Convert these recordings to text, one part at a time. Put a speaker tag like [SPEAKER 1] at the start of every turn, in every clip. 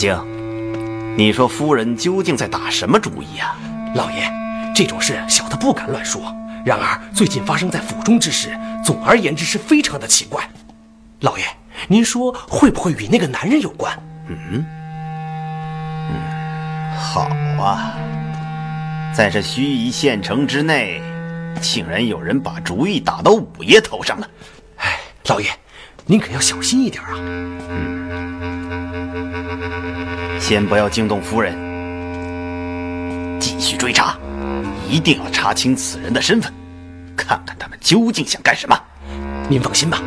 [SPEAKER 1] 静，你说夫人究竟在打什么主意啊、
[SPEAKER 2] 老爷，这种事小的不敢乱说。然而最近发生在府中之事，总而言之是非常的奇怪。老爷，您说会不会与那个男人有关？
[SPEAKER 1] 嗯，嗯好啊，在这盱眙县城之内，竟然有人把主意打到五爷头上了。
[SPEAKER 2] 哎，老爷，您可要小心一点啊！
[SPEAKER 1] 先不要惊动夫人，继续追查，一定要查清此人的身份，看看他们究竟想干什么。
[SPEAKER 2] 您放心吧。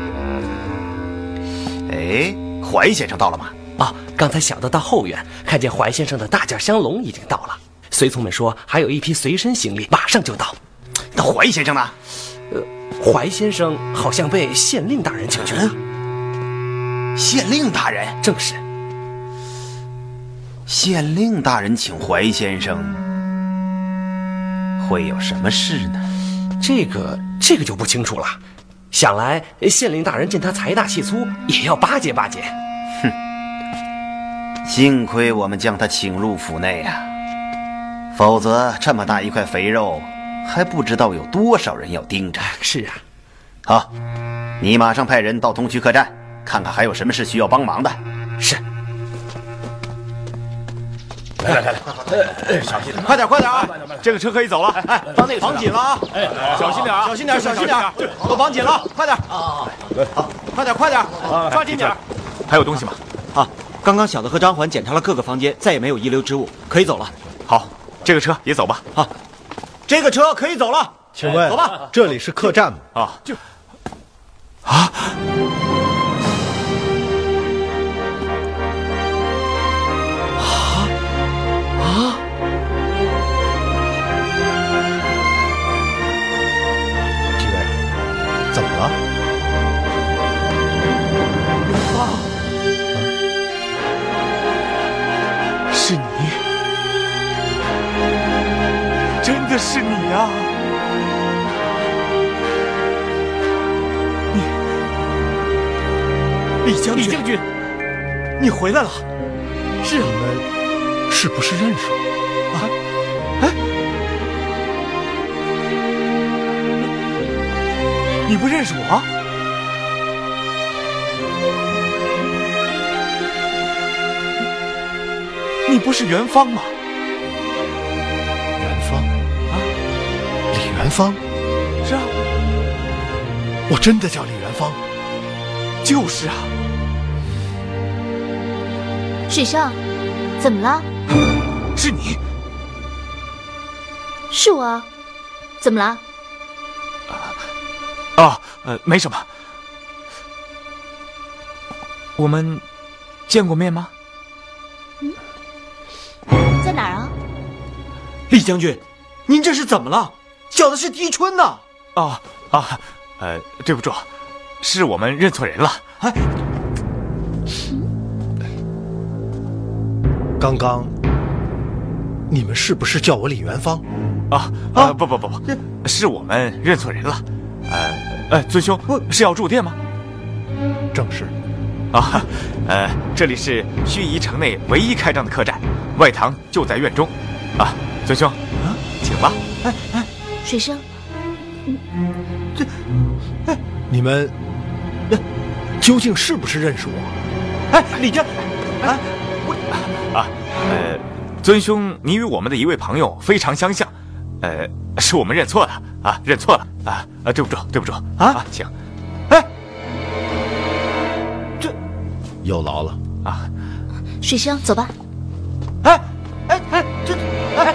[SPEAKER 1] 哎，怀先生到了吗？
[SPEAKER 2] 啊，刚才小的到后院，看见怀先生的大件香笼已经到了。随从们说还有一批随身行李，马上就到。
[SPEAKER 1] 那怀先生呢？
[SPEAKER 2] 呃怀先生好像被县令大人请去了。
[SPEAKER 1] 县令大人，
[SPEAKER 2] 正是。
[SPEAKER 1] 县令大人请怀先生，会有什么事呢？
[SPEAKER 2] 这个这个就不清楚了。想来县令大人见他财大气粗，也要巴结巴结。
[SPEAKER 1] 哼幸亏我们将他请入府内啊，否则这么大一块肥肉，还不知道有多少人要盯着。
[SPEAKER 2] 是啊，
[SPEAKER 1] 好，你马上派人到东区客栈，看看还有什么事需要帮忙的。
[SPEAKER 2] 是。
[SPEAKER 3] 来来来，小心点快点，快点啊！这个车可以走了。哎，
[SPEAKER 2] 到那个
[SPEAKER 3] 绑紧了啊！哎，小心点啊！小心点，小心点，都绑紧了，快点！啊，好，快点，快点，抓紧点。还有东西吗？
[SPEAKER 4] 啊，刚刚小的和张环检查了各个房间，再也没有遗留之物，可以走了。
[SPEAKER 3] 好，这个车也走吧。
[SPEAKER 4] 啊，这个车可以走了。
[SPEAKER 5] 请问，
[SPEAKER 4] 走吧
[SPEAKER 5] 这里是客栈吗？
[SPEAKER 3] 啊，就，啊，是你，真的是你呀！你，李将军，李将军，你回来了。是啊，
[SPEAKER 5] 你们是不是认识我？
[SPEAKER 3] 啊，哎，你不认识我？你不是元芳吗？
[SPEAKER 5] 元芳啊，李元芳，
[SPEAKER 3] 是啊，
[SPEAKER 5] 我真的叫李元芳。
[SPEAKER 3] 就是啊。
[SPEAKER 6] 水生，怎么了？
[SPEAKER 3] 是你，
[SPEAKER 6] 是我啊，怎么了？
[SPEAKER 3] 啊，呃，没什么。我们见过面吗？
[SPEAKER 4] 李将军，您这是怎么了？小的是狄春呐！
[SPEAKER 3] 啊啊，呃，对不住，是我们认错人了。
[SPEAKER 4] 哎，
[SPEAKER 5] 刚刚你们是不是叫我李元芳？
[SPEAKER 3] 啊啊，不不不不，是我们认错人了。呃呃，尊兄是要住店吗？
[SPEAKER 5] 正是。
[SPEAKER 3] 啊，呃，这里是盱眙城内唯一开张的客栈，外堂就在院中。啊，尊兄，啊，请吧。
[SPEAKER 4] 哎哎，
[SPEAKER 6] 水生，
[SPEAKER 5] 这，哎，你们究竟是不是认识我？
[SPEAKER 4] 哎，李家，哎，
[SPEAKER 3] 我啊，呃，尊兄，你与我们的一位朋友非常相像，呃，是我们认错了啊，认错了啊啊，对不住，对不住。啊，请。
[SPEAKER 4] 哎，
[SPEAKER 5] 这有劳了。
[SPEAKER 3] 啊，
[SPEAKER 6] 水生，走吧。
[SPEAKER 4] 哎哎，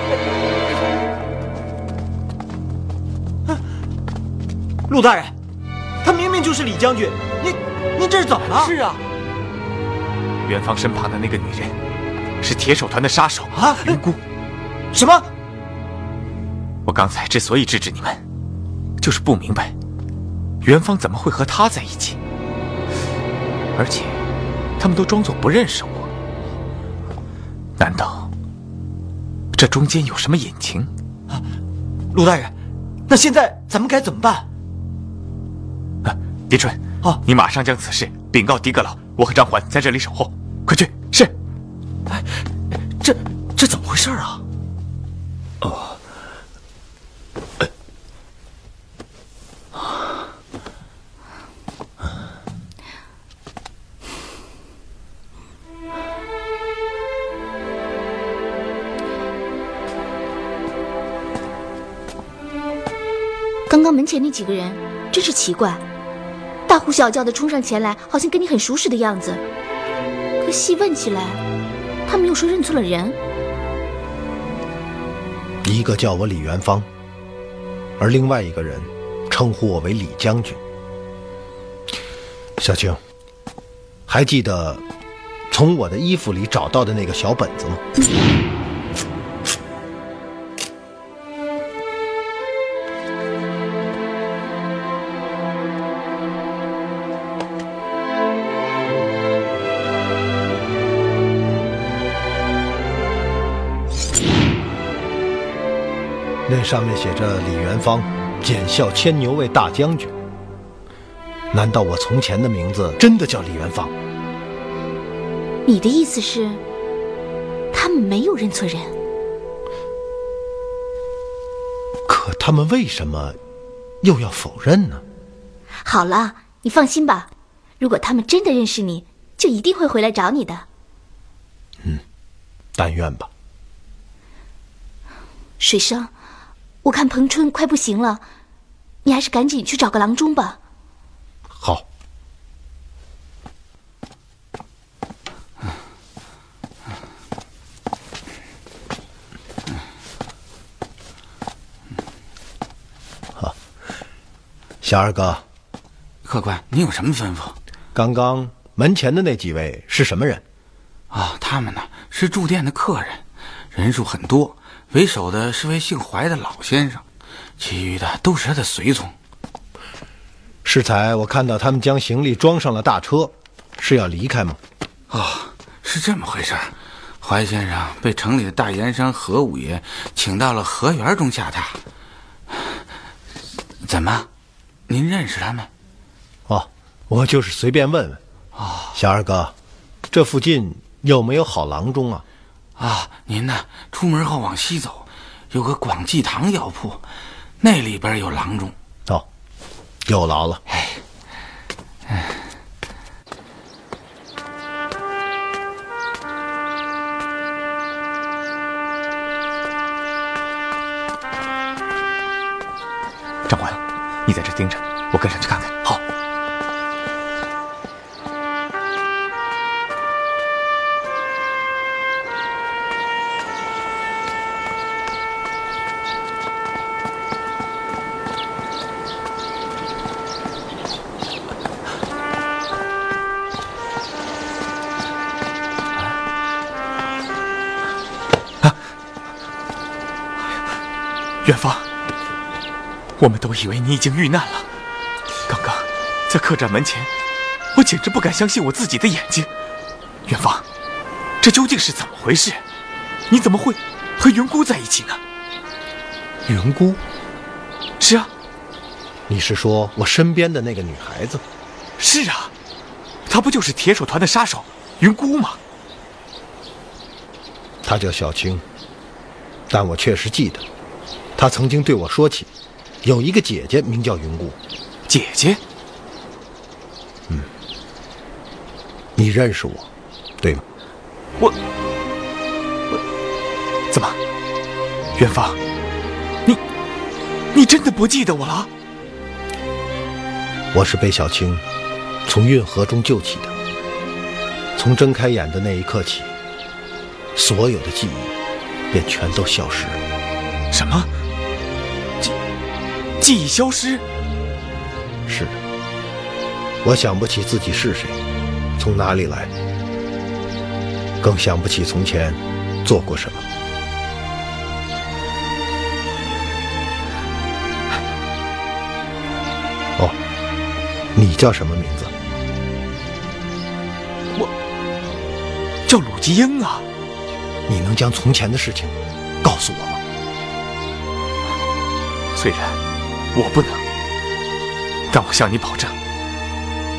[SPEAKER 4] 陆大人，他明明就是李将军，您您这是怎么了？
[SPEAKER 2] 是啊，
[SPEAKER 3] 元芳身旁的那个女人是铁手团的杀手
[SPEAKER 4] 啊，
[SPEAKER 3] 云姑。
[SPEAKER 4] 什么？
[SPEAKER 3] 我刚才之所以制止你们，就是不明白元芳怎么会和他在一起，而且他们都装作不认识我，难道这中间有什么隐情？
[SPEAKER 4] 啊，陆大人，那现在咱们该怎么办？
[SPEAKER 3] 啊，狄春，
[SPEAKER 4] 啊，
[SPEAKER 3] 你马上将此事禀告狄阁老，我和张环在这里守候。快去！是。
[SPEAKER 4] 哎，这这怎么回事啊？
[SPEAKER 5] 哦。
[SPEAKER 6] 刚刚门前那几个人真是奇怪，大呼小叫的冲上前来，好像跟你很熟识的样子。可细问起来，他们又说认错了人。
[SPEAKER 5] 一个叫我李元芳，而另外一个人称呼我为李将军。小青，还记得从我的衣服里找到的那个小本子吗？上面写着李元芳，检校牵牛卫大将军。难道我从前的名字真的叫李元芳？
[SPEAKER 6] 你的意思是，他们没有认错人？
[SPEAKER 5] 可他们为什么又要否认呢？
[SPEAKER 6] 好了，你放心吧。如果他们真的认识你，就一定会回来找你的。
[SPEAKER 5] 嗯，但愿吧。
[SPEAKER 6] 水生。我看彭春快不行了，你还是赶紧去找个郎中吧。
[SPEAKER 5] 好。好，小二哥，
[SPEAKER 7] 客官，您有什么吩咐？
[SPEAKER 5] 刚刚门前的那几位是什么人？
[SPEAKER 7] 啊，他们呢是住店的客人，人数很多。为首的是位姓怀的老先生，其余的都是他的随从。
[SPEAKER 5] 适才我看到他们将行李装上了大车，是要离开吗？
[SPEAKER 7] 哦，是这么回事怀先生被城里的大盐商何五爷请到了河园中下榻。怎么，您认识他们？
[SPEAKER 5] 哦，我就是随便问问。
[SPEAKER 7] 哦，
[SPEAKER 5] 小二哥，这附近有没有好郎中啊？
[SPEAKER 7] 啊，您呢？出门后往西走，有个广济堂药铺，那里边有郎中。
[SPEAKER 5] 哦，有劳了。
[SPEAKER 7] 哎，哎，
[SPEAKER 3] 长官，你在这盯着，我跟上去看看。我们都以为你已经遇难了。刚刚在客栈门前，我简直不敢相信我自己的眼睛。元芳，这究竟是怎么回事？你怎么会和云姑在一起呢？
[SPEAKER 5] 云姑，
[SPEAKER 3] 是啊，
[SPEAKER 5] 你是说我身边的那个女孩子？
[SPEAKER 3] 是啊，她不就是铁手团的杀手云姑吗？
[SPEAKER 5] 她叫小青，但我确实记得，她曾经对我说起，有一个姐姐名叫云姑。
[SPEAKER 3] 姐姐，嗯
[SPEAKER 5] 你认识我，对吗？
[SPEAKER 3] 我我怎么，元芳，你你真的不记得我了？
[SPEAKER 5] 我是被小青从运河中救起的。从睁开眼的那一刻起，所有的记忆便全都消失了。
[SPEAKER 3] 什么？记记忆消失？
[SPEAKER 5] 是的，我想不起自己是谁，从哪里来，更想不起从前做过什么。哦，你叫什么名字？
[SPEAKER 3] 我叫鲁吉英啊！
[SPEAKER 5] 你能将从前的事情告诉我吗？
[SPEAKER 3] 虽然我不能，但我向你保证，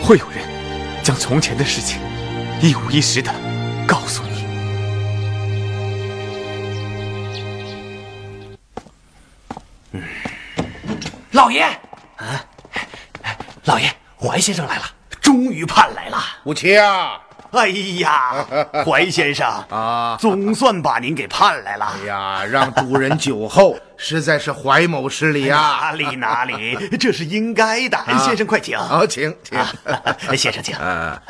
[SPEAKER 3] 会有人将从前的事情一五一十的告诉你。
[SPEAKER 2] 老爷，啊，老爷，怀先生来了，终于盼来了。
[SPEAKER 8] 武七啊，
[SPEAKER 1] 哎呀，怀先生
[SPEAKER 8] 啊，
[SPEAKER 1] 总算把您给盼来了。
[SPEAKER 8] 哎呀，让主人久候，实在是怀某失礼啊！
[SPEAKER 1] 哪里哪里，这是应该的。先生快请。
[SPEAKER 8] 好，请请。
[SPEAKER 1] 先生请。
[SPEAKER 8] 啊，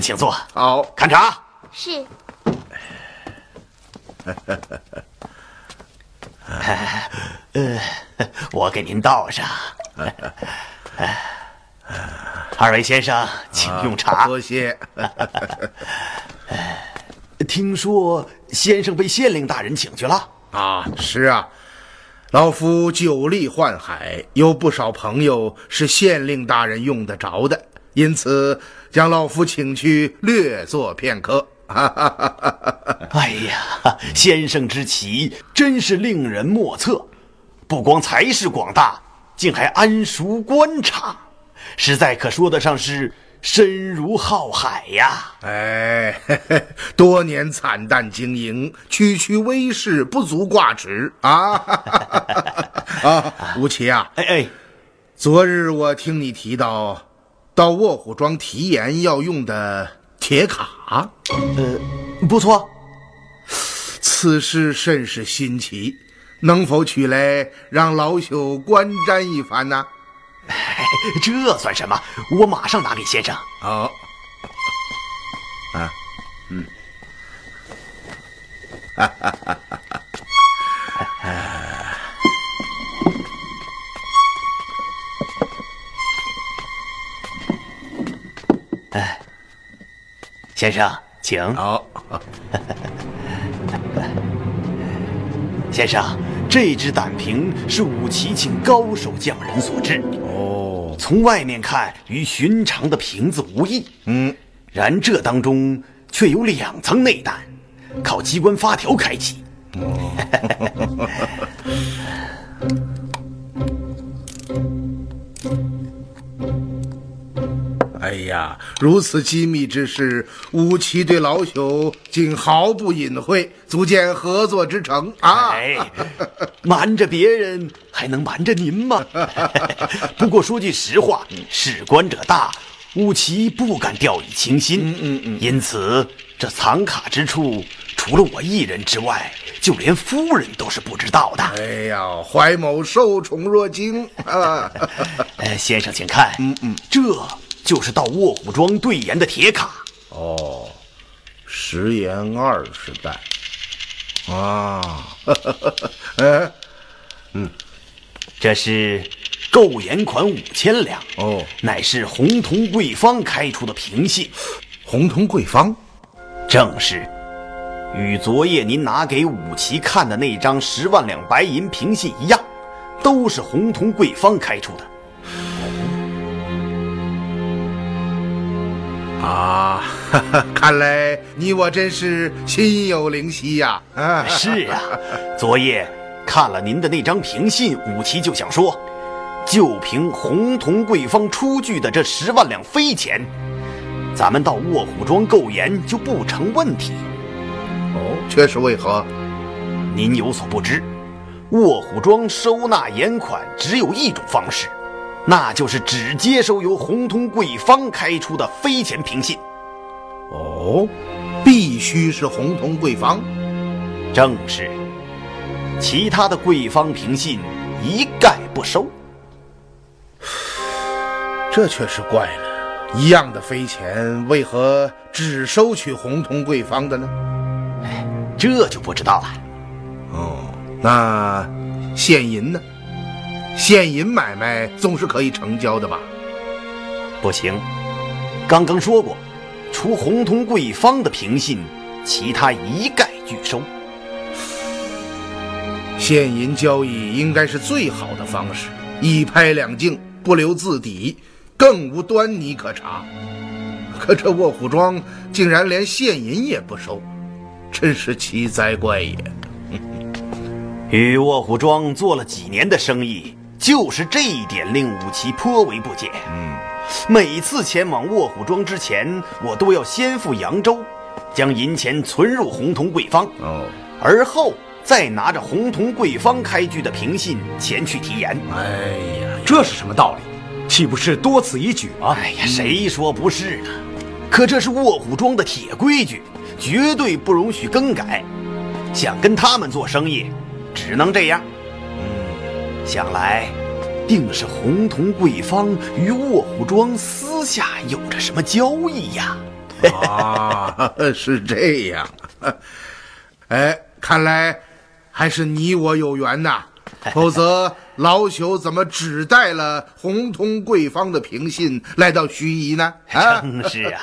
[SPEAKER 1] 请坐。
[SPEAKER 8] 好，
[SPEAKER 1] 看茶。
[SPEAKER 6] 是。
[SPEAKER 1] 呃，我给您倒上。二位先生，请用茶。
[SPEAKER 8] 多谢。
[SPEAKER 1] 听说先生被县令大人请去了？
[SPEAKER 8] 啊，是啊，老夫久历宦海，有不少朋友是县令大人用得着的，因此将老夫请去略坐片刻。
[SPEAKER 1] 哎呀，先生之奇真是令人莫测，不光才识广大，竟还谙熟观察，实在可说得上是深如浩海呀！
[SPEAKER 8] 哎，嘿嘿多年惨淡经营，区区微事不足挂齿啊！啊，吴奇啊，
[SPEAKER 1] 哎哎，
[SPEAKER 8] 昨日我听你提到，到卧虎庄提盐要用的铁卡，
[SPEAKER 1] 呃，不错，
[SPEAKER 8] 此事甚是新奇，能否取来让老朽观瞻一番呢？
[SPEAKER 1] 这算什么？我马上拿给先生。
[SPEAKER 8] 好，啊，嗯，哈哈哈哈哈！
[SPEAKER 1] 哎，先生，请。
[SPEAKER 8] 好，
[SPEAKER 1] 先生，这只胆瓶是武奇请高手匠人所制。
[SPEAKER 8] 哦，
[SPEAKER 1] 从外面看与寻常的瓶子无异，
[SPEAKER 8] 嗯，
[SPEAKER 1] 然这当中却有两层内胆，靠机关发条开启。
[SPEAKER 8] 哎 呀，如此机密之事，武奇对老朽竟毫不隐晦，足见合作之诚啊！
[SPEAKER 1] 哎，瞒着别人还能瞒着您吗？不过说句实话，事关者大，武奇不敢掉以轻心。
[SPEAKER 8] 嗯嗯嗯，
[SPEAKER 1] 因此这藏卡之处，除了我一人之外，就连夫人都是不知道的。
[SPEAKER 8] 哎呀，怀某受宠若惊啊！
[SPEAKER 1] 呃，先生请看，
[SPEAKER 8] 嗯嗯，
[SPEAKER 1] 这就是到卧虎庄兑盐的铁卡。
[SPEAKER 8] 哦，食盐二十担啊！哎，
[SPEAKER 1] 嗯，这是购盐款五千两，
[SPEAKER 8] 哦，
[SPEAKER 1] 乃是红铜贵方开出的凭信。
[SPEAKER 8] 红铜贵方，
[SPEAKER 1] 正是。与昨夜您拿给武奇看的那张十万两白银凭信一样，都是红铜贵方开出的。
[SPEAKER 8] 啊，哈哈，看来你我真是心有灵犀呀！啊，
[SPEAKER 1] 是啊，昨夜看了您的那张凭信，武奇就想说，就凭洪同贵方出具的这十万两飞钱，咱们到卧虎庄购盐就不成问题。
[SPEAKER 8] 哦，却是为何？
[SPEAKER 1] 您有所不知，卧虎庄收纳盐款只有一种方式。那就是只接收由红通贵方开出的飞钱凭信。
[SPEAKER 8] 哦，必须是红通贵方。
[SPEAKER 1] 正是。其他的贵方凭信一概不收。
[SPEAKER 8] 这却是怪了，一样的飞钱，为何只收取红通贵方的呢？
[SPEAKER 1] 哎，这就不知道了。
[SPEAKER 8] 哦，那现银呢？现银买卖总是可以成交的吧？
[SPEAKER 1] 不行，刚刚说过，除红通贵方的凭信，其他一概拒收。
[SPEAKER 8] 现银交易应该是最好的方式，一拍两净，不留字底，更无端倪可查。可这卧虎庄竟然连现银也不收，真是奇哉怪也！
[SPEAKER 1] 与卧虎庄做了几年的生意。就是这一点令武奇颇为不解。
[SPEAKER 8] 嗯，
[SPEAKER 1] 每次前往卧虎庄之前，我都要先赴扬州，将银钱存入红铜贵方，
[SPEAKER 8] 哦，
[SPEAKER 1] 而后再拿着红铜贵方开具的凭信前去提盐。
[SPEAKER 8] 哎呀，
[SPEAKER 2] 这是什么道理？岂不是多此一举吗？
[SPEAKER 1] 哎呀，谁说不是呢？可这是卧虎庄的铁规矩，绝对不容许更改。想跟他们做生意，只能这样。想来，定是红铜贵方与卧虎庄私下有着什么交易呀？
[SPEAKER 8] 啊，是这样。哎，看来还是你我有缘呐，否则老朽怎么只带了红铜贵方的凭信来到盱眙呢？
[SPEAKER 1] 正是啊，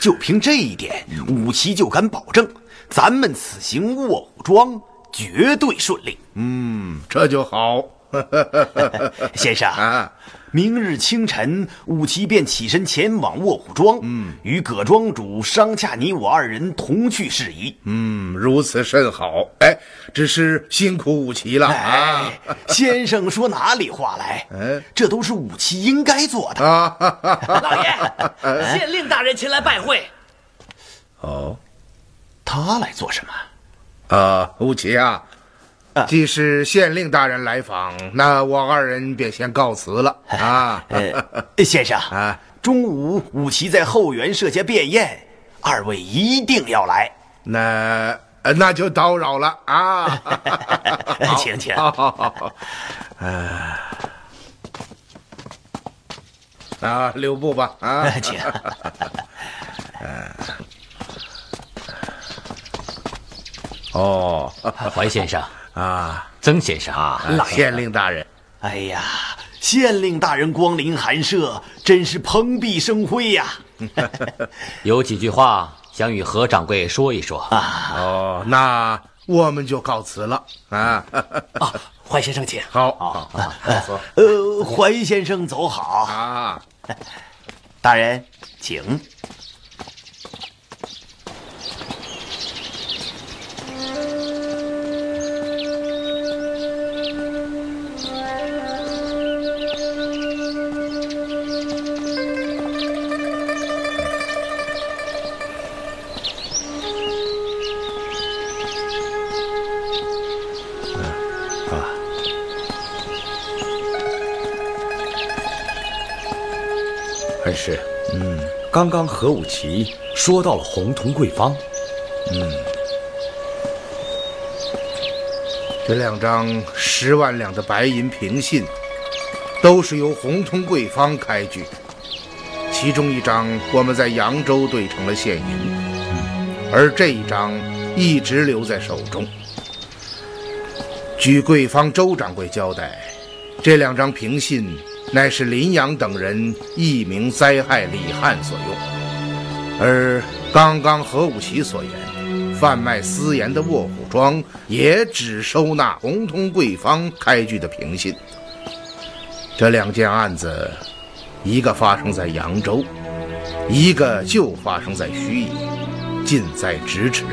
[SPEAKER 1] 就凭这一点，武奇就敢保证，咱们此行卧虎庄。绝对顺利。
[SPEAKER 8] 嗯，这就好。
[SPEAKER 1] 先生
[SPEAKER 8] 啊，
[SPEAKER 1] 明日清晨，武奇便起身前往卧虎庄，
[SPEAKER 8] 嗯，
[SPEAKER 1] 与葛庄主商洽你我二人同去事宜。
[SPEAKER 8] 嗯，如此甚好。哎，只是辛苦武奇了。
[SPEAKER 1] 哎，先生说哪里话来？
[SPEAKER 8] 哎，
[SPEAKER 1] 这都是武奇应该做的。
[SPEAKER 8] 啊，
[SPEAKER 2] 老爷，县令大人前来拜会。
[SPEAKER 8] 哦，
[SPEAKER 1] 他来做什么？
[SPEAKER 8] 啊，武奇啊，既是县令大人来访，那我二人便先告辞了啊。
[SPEAKER 1] 先生
[SPEAKER 8] 啊，
[SPEAKER 1] 中午武奇在后园设下便宴，二位一定要来。
[SPEAKER 8] 那那就叨扰了啊。
[SPEAKER 1] 请请。
[SPEAKER 8] 好好好，啊啊，留步吧啊，
[SPEAKER 1] 请。
[SPEAKER 8] 哦，
[SPEAKER 3] 怀先生
[SPEAKER 8] 啊，
[SPEAKER 3] 曾先生
[SPEAKER 8] 啊，县令大人，
[SPEAKER 1] 哎呀，县令大人光临寒舍，真是蓬荜生辉呀！
[SPEAKER 3] 有几句话想与何掌柜说一说
[SPEAKER 1] 啊。
[SPEAKER 8] 哦，那我们就告辞了啊。
[SPEAKER 2] 啊，怀先生请。
[SPEAKER 8] 好，好，好，
[SPEAKER 1] 呃，怀先生走好
[SPEAKER 8] 啊。
[SPEAKER 1] 大人，请。
[SPEAKER 9] 刚刚何武奇说到了红铜贵方，
[SPEAKER 8] 嗯，这两张十万两的白银凭信，都是由红铜贵方开具，其中一张我们在扬州兑成了现银，
[SPEAKER 9] 嗯，
[SPEAKER 8] 而这一张一直留在手中。据贵方周掌柜交代，这两张凭信。乃是林阳等人一名灾害李汉所用，而刚刚何武奇所言，贩卖私盐的卧虎庄也只收纳红通贵方开具的凭信。这两件案子，一个发生在扬州，一个就发生在盱眙，近在咫尺，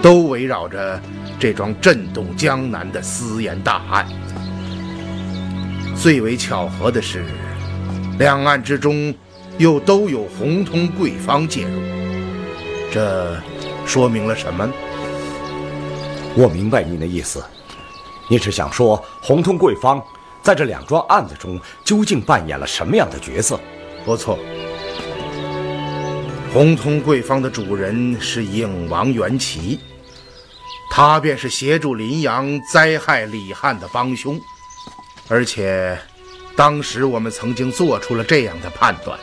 [SPEAKER 8] 都围绕着这桩震动江南的私盐大案。最为巧合的是，两岸之中又都有红通贵方介入，这说明了什么呢？
[SPEAKER 9] 我明白您的意思，你是想说红通贵方在这两桩案子中究竟扮演了什么样的角色？
[SPEAKER 8] 不错，红通贵方的主人是影王元齐，他便是协助林阳灾害李汉的帮凶。而且，当时我们曾经做出了这样的判断：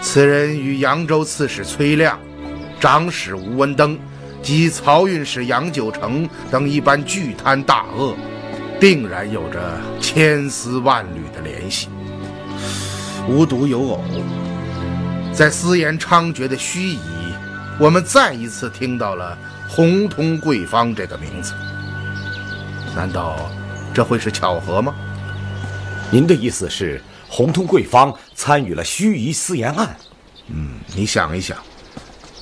[SPEAKER 8] 此人与扬州刺史崔亮、长史吴文登及漕运使杨九成等一般巨贪大恶，定然有着千丝万缕的联系。无独有偶，在私盐猖獗的盱眙，我们再一次听到了“红通贵方”这个名字。难道？这会是巧合吗？
[SPEAKER 9] 您的意思是，红通贵方参与了盱眙私盐案？
[SPEAKER 8] 嗯，你想一想，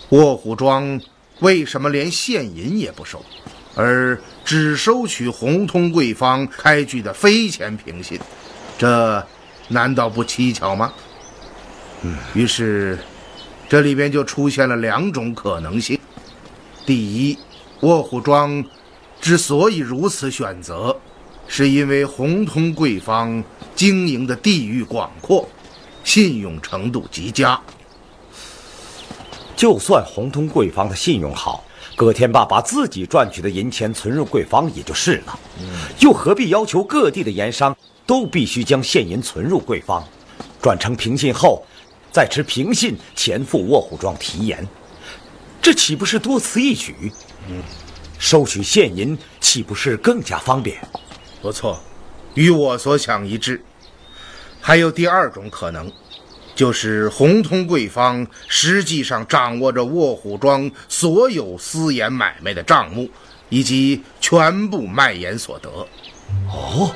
[SPEAKER 8] 卧虎庄为什么连现银也不收，而只收取红通贵方开具的飞钱凭信？这难道不蹊跷吗？嗯，于是这里边就出现了两种可能性：第一，卧虎庄之所以如此选择。是因为红通贵方经营的地域广阔，信用程度极佳。
[SPEAKER 9] 就算红通贵方的信用好，葛天霸把自己赚取的银钱存入贵方也就是了，又何必要求各地的盐商都必须将现银存入贵方，转成平信后，再持平信前赴卧虎庄提盐？这岂不是多此一举？收取现银岂不是更加方便？
[SPEAKER 8] 不错，与我所想一致。还有第二种可能，就是红通贵方实际上掌握着卧虎庄所有私盐买卖的账目，以及全部卖盐所得。
[SPEAKER 9] 哦，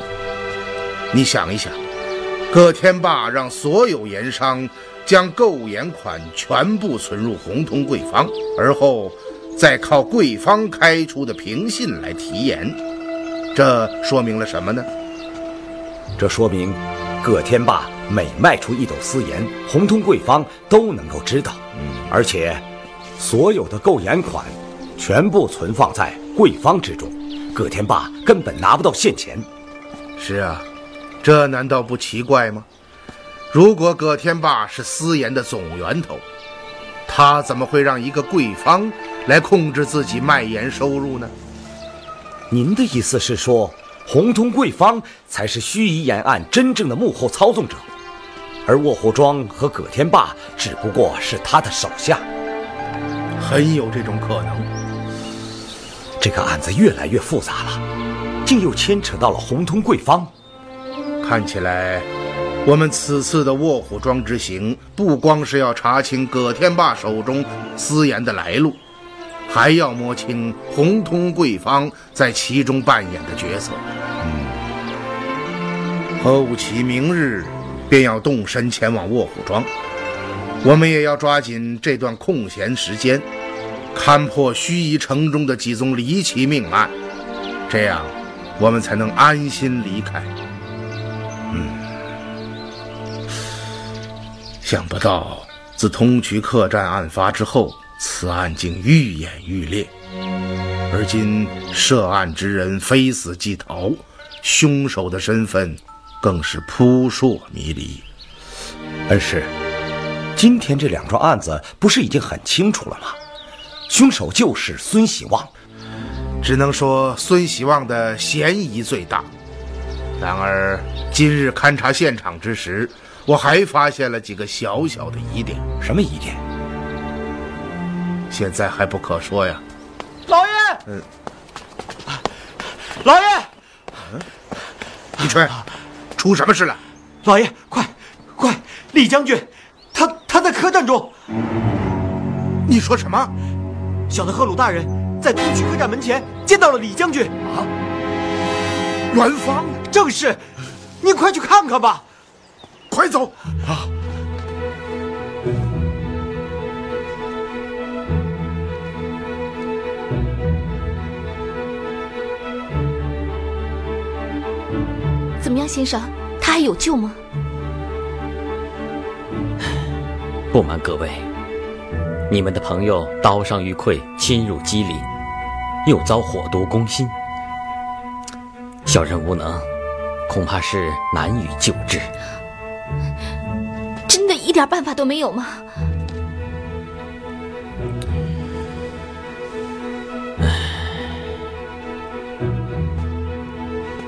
[SPEAKER 8] 你想一想，葛天霸让所有盐商将购盐款全部存入红通贵方，而后再靠贵方开出的凭信来提盐。这说明了什么呢？
[SPEAKER 9] 这说明，葛天霸每卖出一斗私盐，红通贵方都能够知道。嗯，而且，所有的购盐款，全部存放在贵方之中，葛天霸根本拿不到现钱。
[SPEAKER 8] 是啊，这难道不奇怪吗？如果葛天霸是私盐的总源头，他怎么会让一个贵方来控制自己卖盐收入呢？
[SPEAKER 9] 您的意思是说，红通贵方才是盱眙沿岸真正的幕后操纵者，而卧虎庄和葛天霸只不过是他的手下。
[SPEAKER 8] 很有这种可能。
[SPEAKER 9] 这个案子越来越复杂了，竟又牵扯到了红通贵方。
[SPEAKER 8] 看起来，我们此次的卧虎庄之行，不光是要查清葛天霸手中私盐的来路。还要摸清红通贵方在其中扮演的角色。嗯，何武奇明日便要动身前往卧虎庄，我们也要抓紧这段空闲时间，勘破盱眙城中的几宗离奇命案，这样我们才能安心离开。嗯，想不到自通衢客栈案发之后。此案竟愈演愈烈，而今涉案之人非死即逃，凶手的身份更是扑朔迷离。
[SPEAKER 9] 恩师，今天这两桩案子不是已经很清楚了吗？凶手就是孙喜旺，
[SPEAKER 8] 只能说孙喜旺的嫌疑最大。然而今日勘察现场之时，我还发现了几个小小的疑点。
[SPEAKER 9] 什么疑点？
[SPEAKER 8] 现在还不可说呀，
[SPEAKER 2] 老爷。
[SPEAKER 8] 嗯，
[SPEAKER 2] 老爷。
[SPEAKER 8] 嗯，李春，出什么事了？
[SPEAKER 2] 老爷，快，快！李将军，他他在客栈中。
[SPEAKER 8] 你说什么？
[SPEAKER 4] 小的赫鲁大人在东区客栈门前见到了李将军。啊，
[SPEAKER 8] 元芳，
[SPEAKER 4] 正是，你快去看看吧。
[SPEAKER 8] 快走啊！
[SPEAKER 6] 么样，先生？他还有救吗？
[SPEAKER 10] 不瞒各位，你们的朋友刀伤于溃，侵入肌理，又遭火毒攻心，小人无能，恐怕是难以救治。
[SPEAKER 6] 真的一点办法都没有吗？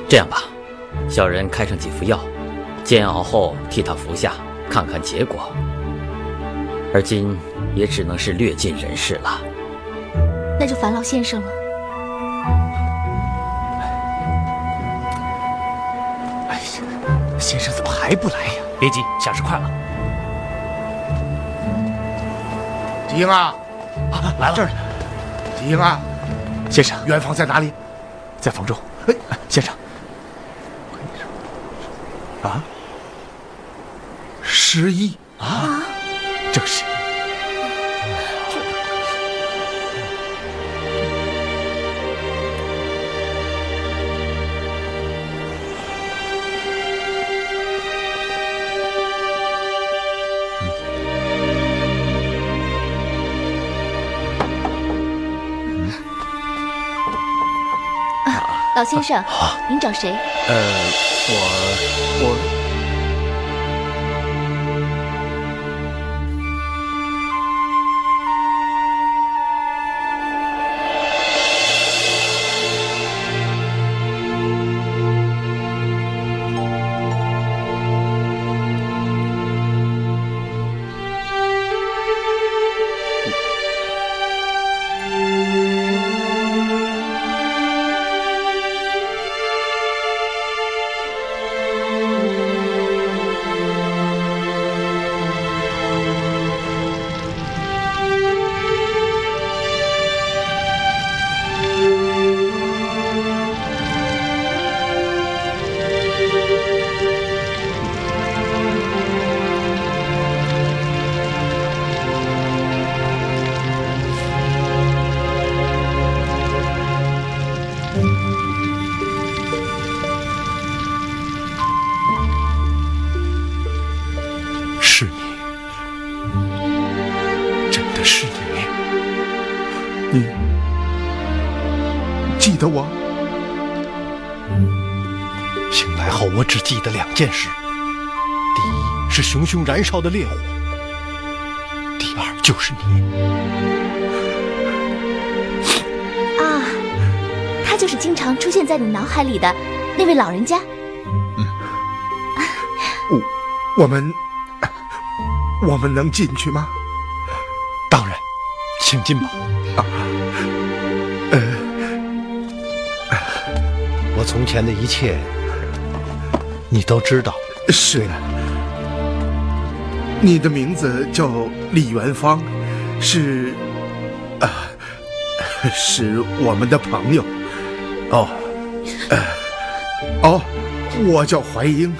[SPEAKER 10] 这样吧，小人开上几副药，煎熬后替他服下，看看结果。而今也只能是略尽人事了。
[SPEAKER 6] 那就烦劳先生了。
[SPEAKER 3] 哎呀，先生怎么还不来呀？
[SPEAKER 2] 别急，下事快了。
[SPEAKER 8] 吉英啊，
[SPEAKER 3] 啊，来了这儿。
[SPEAKER 8] 吉英啊，
[SPEAKER 3] 先生，
[SPEAKER 8] 元芳在哪里？
[SPEAKER 3] 在房中。哎，先生。啊，
[SPEAKER 8] 失忆
[SPEAKER 3] 啊，
[SPEAKER 6] 老先生，您找谁？
[SPEAKER 3] 呃，我我。
[SPEAKER 5] 只记得两件事：第一是熊熊燃烧的烈火；第二就是你。
[SPEAKER 6] 啊，他就是经常出现在你脑海里的那位老人家。
[SPEAKER 8] 嗯，我我们我们能进去吗？
[SPEAKER 5] 当然，请进吧。啊，呃。我从前的一切，你都知道。
[SPEAKER 8] 是的，你的名字叫李元芳，是啊，是我们的朋友。哦，呃，哦，我叫怀英。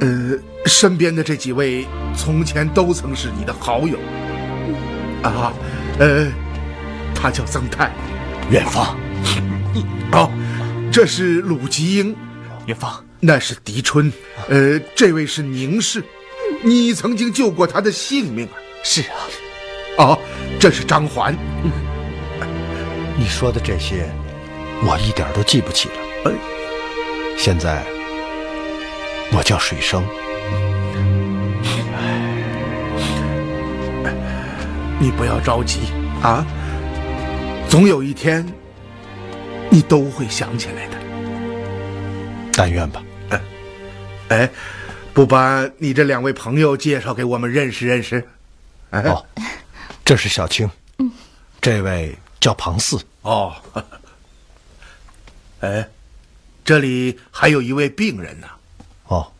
[SPEAKER 8] 呃，身边的这几位从前都曾是你的好友。啊，呃，他叫曾泰，
[SPEAKER 3] 元芳。
[SPEAKER 8] 哦。这是鲁吉英，
[SPEAKER 3] 元芳，
[SPEAKER 8] 那是狄春，呃，这位是宁氏，你曾经救过他的性命啊！
[SPEAKER 3] 是啊，
[SPEAKER 8] 哦，这是张环，
[SPEAKER 5] 你说的这些，我一点都记不起了。呃，现在我叫水生，
[SPEAKER 8] 你不要着急。啊，总有一天。你都会想起来的，
[SPEAKER 5] 但愿吧。
[SPEAKER 8] 哎，不把你这两位朋友介绍给我们认识认识？
[SPEAKER 5] 哦，这是小青，嗯，这位叫庞四。
[SPEAKER 8] 哦，哎，这里还有一位病人呢。
[SPEAKER 5] 哦，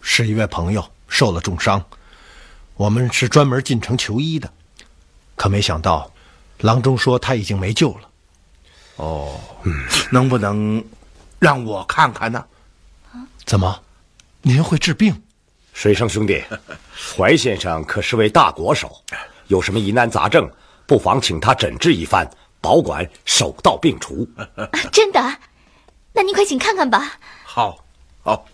[SPEAKER 5] 是一位朋友受了重伤，我们是专门进城求医的，可没想到郎中说他已经没救了。
[SPEAKER 8] 哦，嗯能不能让我看看呢？
[SPEAKER 5] 怎么，您会治病？
[SPEAKER 9] 水生兄弟，怀先生可是位大国手，有什么疑难杂症，不妨请他诊治一番，保管手到病除。
[SPEAKER 6] 真的？那您快请看看吧。
[SPEAKER 8] 好，好。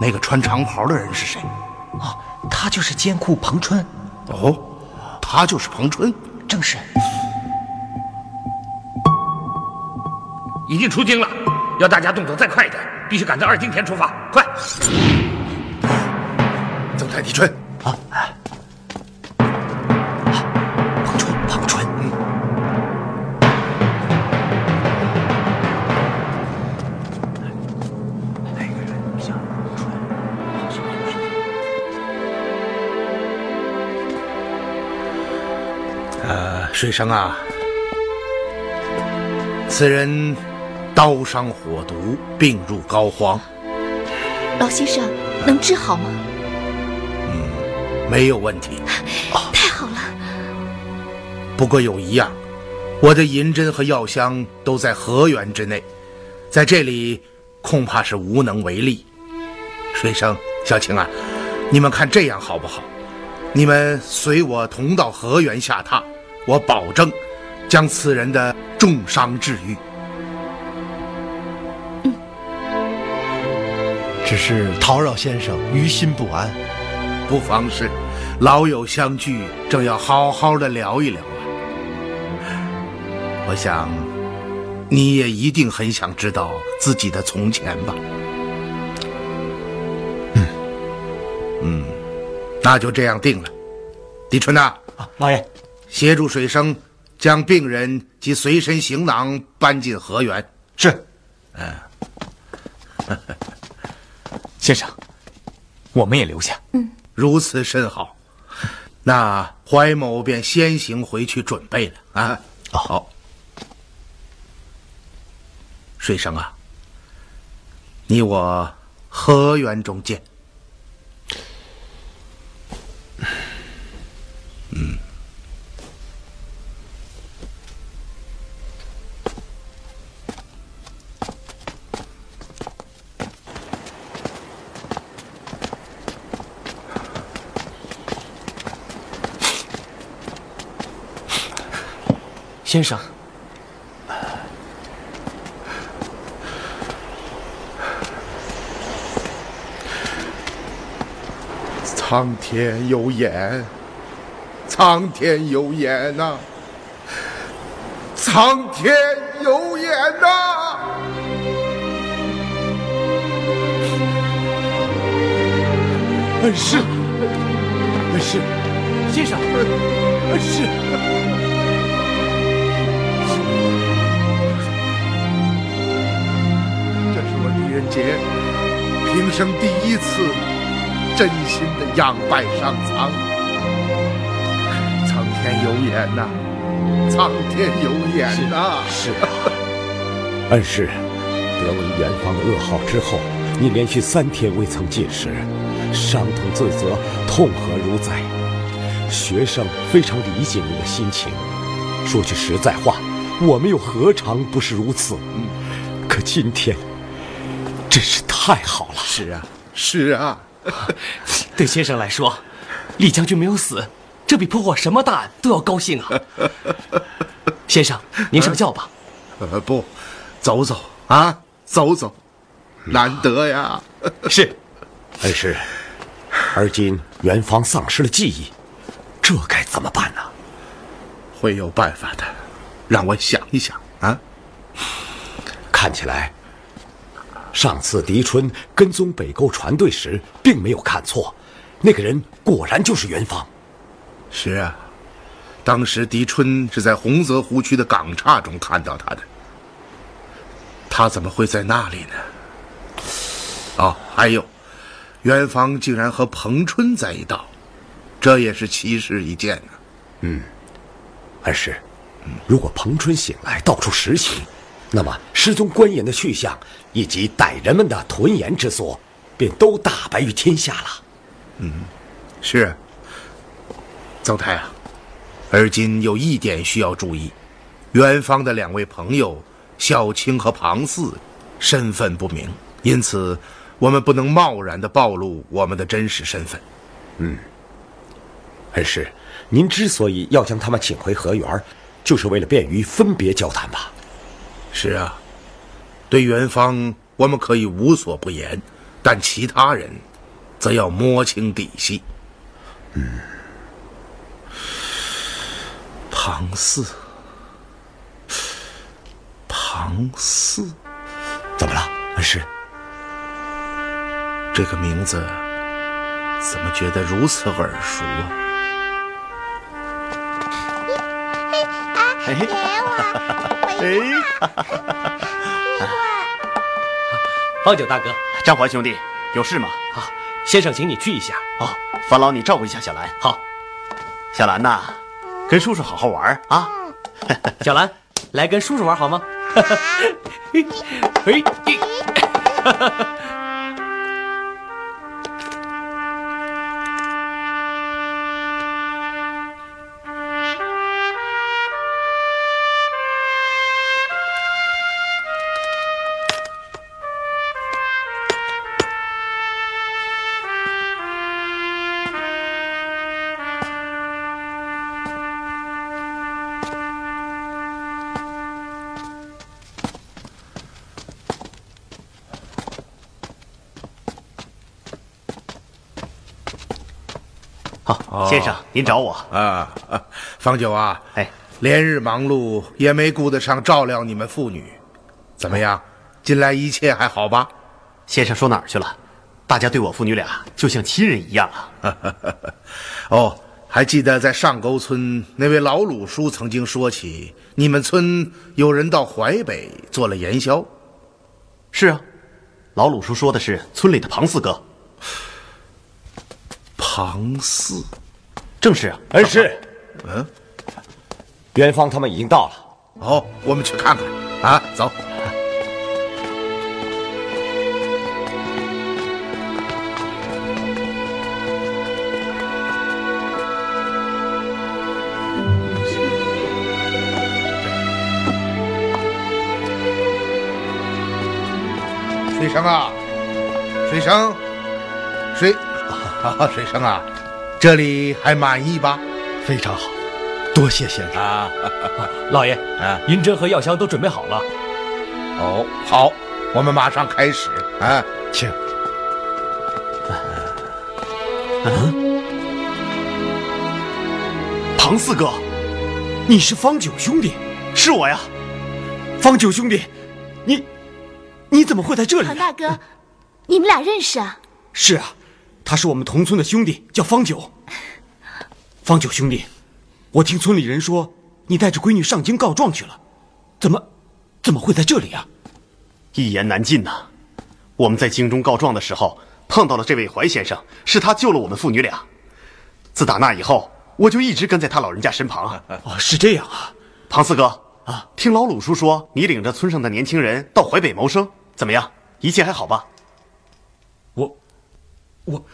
[SPEAKER 8] 那个穿长袍的人是谁？
[SPEAKER 11] 哦，他就是监库彭春。
[SPEAKER 8] 哦，他就是彭春。
[SPEAKER 11] 正是。
[SPEAKER 2] 已经出京了，要大家动作再快一点，必须赶在二更前出发，快！
[SPEAKER 8] 曾太帝春
[SPEAKER 11] 啊，
[SPEAKER 8] 水生啊，此人刀伤火毒，病入膏肓。
[SPEAKER 6] 老先生能治好吗？
[SPEAKER 8] 嗯，没有问题。
[SPEAKER 6] 太好了。
[SPEAKER 8] 不过有一样，我的银针和药箱都在河源之内，在这里恐怕是无能为力。水生、小青啊，你们看这样好不好？你们随我同到河源下榻，我保证将此人的重伤治愈。
[SPEAKER 5] 只是叨扰先生于心不安，
[SPEAKER 8] 不妨事，老友相聚，正要好好的聊一聊啊。我想，你也一定很想知道自己的从前吧？嗯，嗯，那就这样定了。李春呐，
[SPEAKER 11] 啊，老爷，
[SPEAKER 8] 协助水生将病人及随身行囊搬进河源。
[SPEAKER 11] 是，
[SPEAKER 8] 嗯。
[SPEAKER 3] 先生，我们也留下。
[SPEAKER 6] 嗯，
[SPEAKER 8] 如此甚好。那怀某便先行回去准备了啊。好，水生啊，你我河源中见。嗯。
[SPEAKER 2] 先生，
[SPEAKER 8] 苍天有眼，苍天有眼呐、苍天有眼呐、恩师，恩师，
[SPEAKER 2] 先生，
[SPEAKER 8] 恩师。这是我狄仁杰平生第一次真心的仰拜上苍。苍天有眼呐、苍天有眼呐、
[SPEAKER 9] 是啊，恩师，得闻元芳的噩耗之后，你连续三天未曾进食，伤痛自责，痛何如哉？学生非常理解您的心情。说句实在话，我们又何尝不是如此？可今天真是太好了。
[SPEAKER 8] 是啊，是啊。
[SPEAKER 2] 对先生来说，李将军没有死，这比破获什么大案都要高兴啊！先生，您上轿吧。
[SPEAKER 8] 呃，不，走走啊，走走，难得呀。
[SPEAKER 2] 是，
[SPEAKER 9] 恩师，而今元芳丧失了记忆，这该怎么办呢？
[SPEAKER 8] 会有办法的，让我想一想啊。
[SPEAKER 9] 看起来，上次狄春跟踪北沟船队时，并没有看错，那个人果然就是元芳。
[SPEAKER 8] 是啊，当时狄春是在洪泽湖区的港岔中看到他的，他怎么会在那里呢？哦，还有，元芳竟然和彭春在一道，这也是奇事一件呢、
[SPEAKER 9] 嗯，恩师，如果彭春醒来到处实情，那么失踪官员的去向以及歹人们的屯盐之所，便都大白于天下了。
[SPEAKER 8] 嗯，是。曾太啊，而今有一点需要注意：元芳的两位朋友小青和庞四身份不明，因此我们不能贸然的暴露我们的真实身份。
[SPEAKER 9] 嗯，恩师，您之所以要将他们请回河源，就是为了便于分别交谈吧？
[SPEAKER 8] 是啊，对元芳我们可以无所不言，但其他人，则要摸清底细。
[SPEAKER 9] 嗯。
[SPEAKER 8] 庞四，庞四，
[SPEAKER 9] 怎么了，恩师？
[SPEAKER 8] 这个名字怎么觉得如此耳熟啊？
[SPEAKER 6] 嘿给我，
[SPEAKER 2] 哎，方九大哥，
[SPEAKER 1] 张环兄弟，有事吗？
[SPEAKER 2] 啊，先生，请你去一下。
[SPEAKER 1] 哦，烦劳你照顾一下小兰。
[SPEAKER 2] 好，
[SPEAKER 1] 小兰呐。跟叔叔好好玩啊，
[SPEAKER 2] 小兰，来跟叔叔玩好吗？嘿，
[SPEAKER 1] 先生，您找我
[SPEAKER 8] 啊？方九啊，
[SPEAKER 1] 哎，
[SPEAKER 8] 连日忙碌，也没顾得上照料你们父女。怎么样？近来一切还好吧？
[SPEAKER 1] 先生说哪儿去了？大家对我父女俩就像亲人一样啊！
[SPEAKER 8] 哦，还记得在上沟村那位老鲁叔曾经说起，你们村有人到淮北做了盐销。
[SPEAKER 1] 是啊，老鲁叔说的是村里的庞四哥。
[SPEAKER 8] 庞四。
[SPEAKER 1] 正是啊，
[SPEAKER 9] 恩师。
[SPEAKER 8] 嗯，
[SPEAKER 9] 元芳他们已经到了。
[SPEAKER 8] 哦，我们去看看。啊，走。水生啊，水生，水，啊，水生啊。这里还满意吧？
[SPEAKER 5] 非常好，多谢先生
[SPEAKER 8] 啊！
[SPEAKER 2] 老爷，啊，银针和药箱都准备好了。
[SPEAKER 8] 哦，好，我们马上开始啊，
[SPEAKER 5] 请。
[SPEAKER 1] 嗯，庞四哥，你是方九兄弟？是我呀，方九兄弟，你你怎么会在这里？
[SPEAKER 6] 庞大哥，你们俩认识啊？
[SPEAKER 1] 是啊。他是我们同村的兄弟，叫方九。方九兄弟，我听村里人说你带着闺女上京告状去了，怎么，怎么会在这里啊？一言难尽呐。我们在京中告状的时候碰到了这位怀先生，是他救了我们父女俩。自打那以后，我就一直跟在他老人家身旁。哦，是这样啊。庞四哥啊，听老鲁叔说你领着村上的年轻人到淮北谋生，怎么样？一切还好吧？我，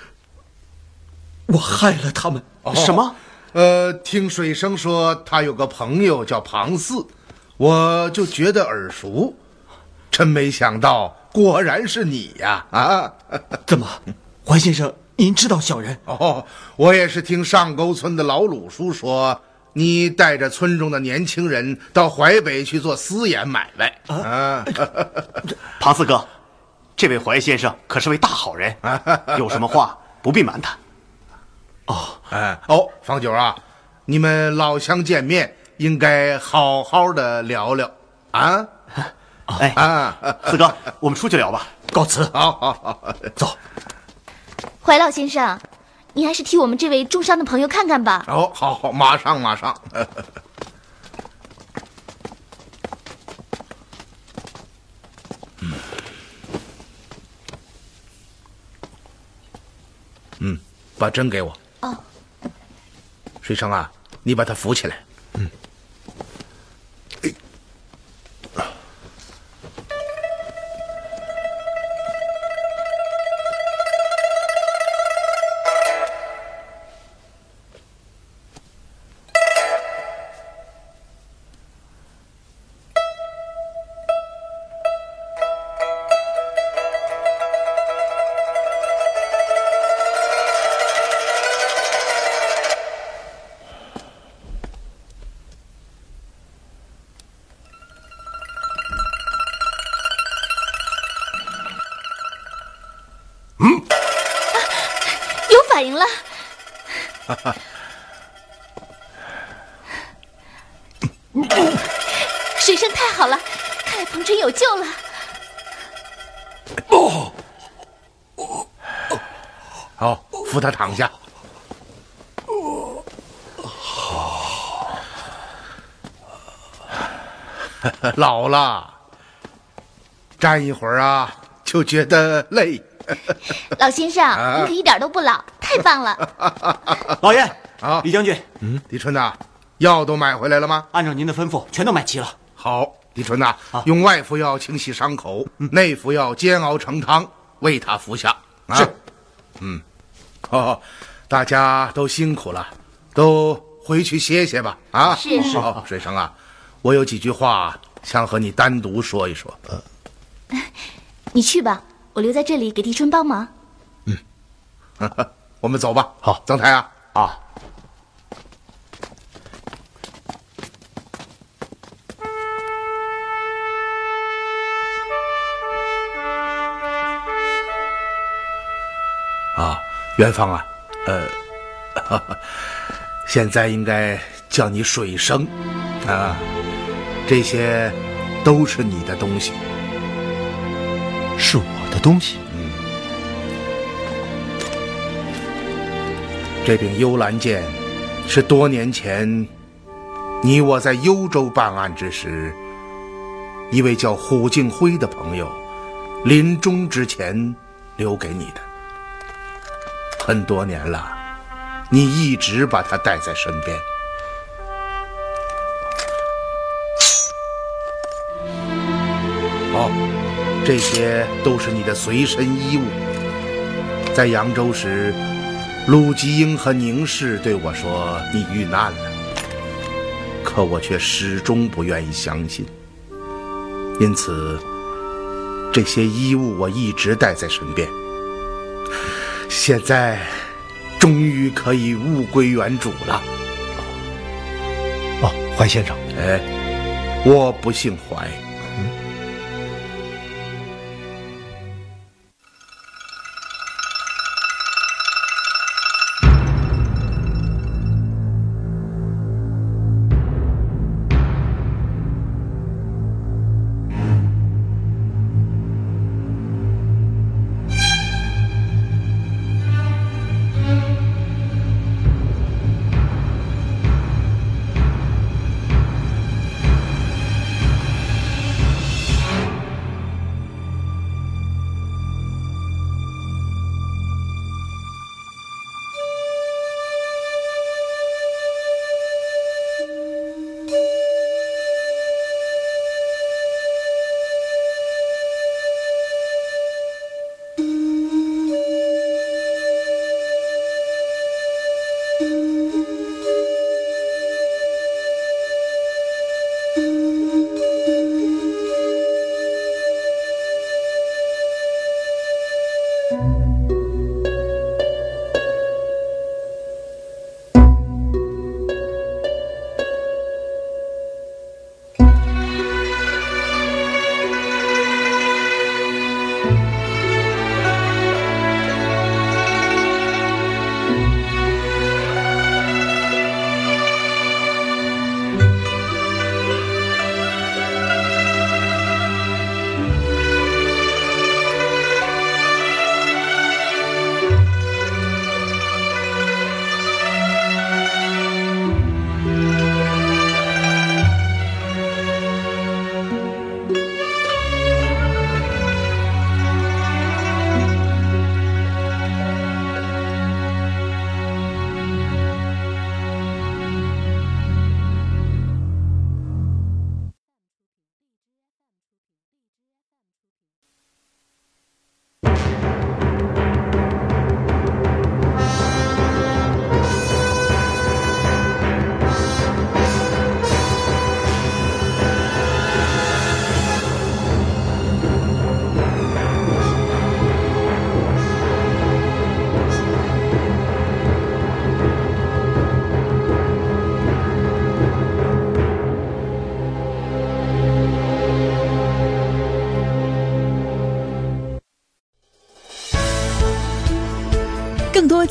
[SPEAKER 1] 我害了他们。什么？
[SPEAKER 8] 呃，听水生说他有个朋友叫庞四，我就觉得耳熟，真没想到，果然是你呀！啊，
[SPEAKER 1] 怎么，黄先生，您知道小人？
[SPEAKER 8] 哦，我也是听上沟村的老鲁叔说，你带着村中的年轻人到淮北去做私盐买卖。啊，
[SPEAKER 1] 庞四哥。这位怀先生可是位大好人，有什么话不必瞒他。
[SPEAKER 8] 哦，哎，哦，方九啊，你们老乡见面，应该好好的聊聊啊。
[SPEAKER 1] 哎啊，四哥，我们出去聊吧。告辞。
[SPEAKER 8] 好好好，
[SPEAKER 1] 走。
[SPEAKER 6] 怀老先生，你还是替我们这位重伤的朋友看看吧。
[SPEAKER 8] 哦，好好，马上马上。嗯，把针给我。
[SPEAKER 6] 哦，
[SPEAKER 8] 水生啊，你把他扶起来。嗯。老了，站一会儿啊，就觉得累。
[SPEAKER 6] 老先生，
[SPEAKER 8] 啊
[SPEAKER 6] 您可一点都不老，太棒了。
[SPEAKER 4] 老爷
[SPEAKER 8] 啊，
[SPEAKER 4] 李将军，
[SPEAKER 8] 嗯，李春呐，药都买回来了吗？
[SPEAKER 4] 按照您的吩咐，全都买齐了。
[SPEAKER 8] 好，李春呐，用外服药清洗伤口，内服药煎熬成汤，喂他服下。啊、
[SPEAKER 4] 是，
[SPEAKER 8] 嗯，哦，大家都辛苦了，都回去歇歇吧。啊，
[SPEAKER 6] 是是
[SPEAKER 8] 好，水生啊，我有几句话想和你单独说一说。呃，
[SPEAKER 6] 你去吧，我留在这里给帝春帮忙。
[SPEAKER 8] 嗯 我们走吧。好，曾台啊，
[SPEAKER 1] 啊。
[SPEAKER 8] 啊，元芳啊，呃，哈 哈现在应该叫你水生，啊，这些都是你的东西，
[SPEAKER 5] 是我的东西。
[SPEAKER 8] 嗯，这柄幽兰剑是多年前你我在幽州办案之时，一位叫虎敬辉的朋友临终之前留给你的。很多年了，你一直把它带在身边。这些都是你的随身衣物。在扬州时，鲁吉英和宁氏对我说你遇难了，可我却始终不愿意相信。因此，这些衣物我一直带在身边。现在，终于可以物归原主了。
[SPEAKER 5] 哦，怀先生，
[SPEAKER 8] 哎，我不姓怀。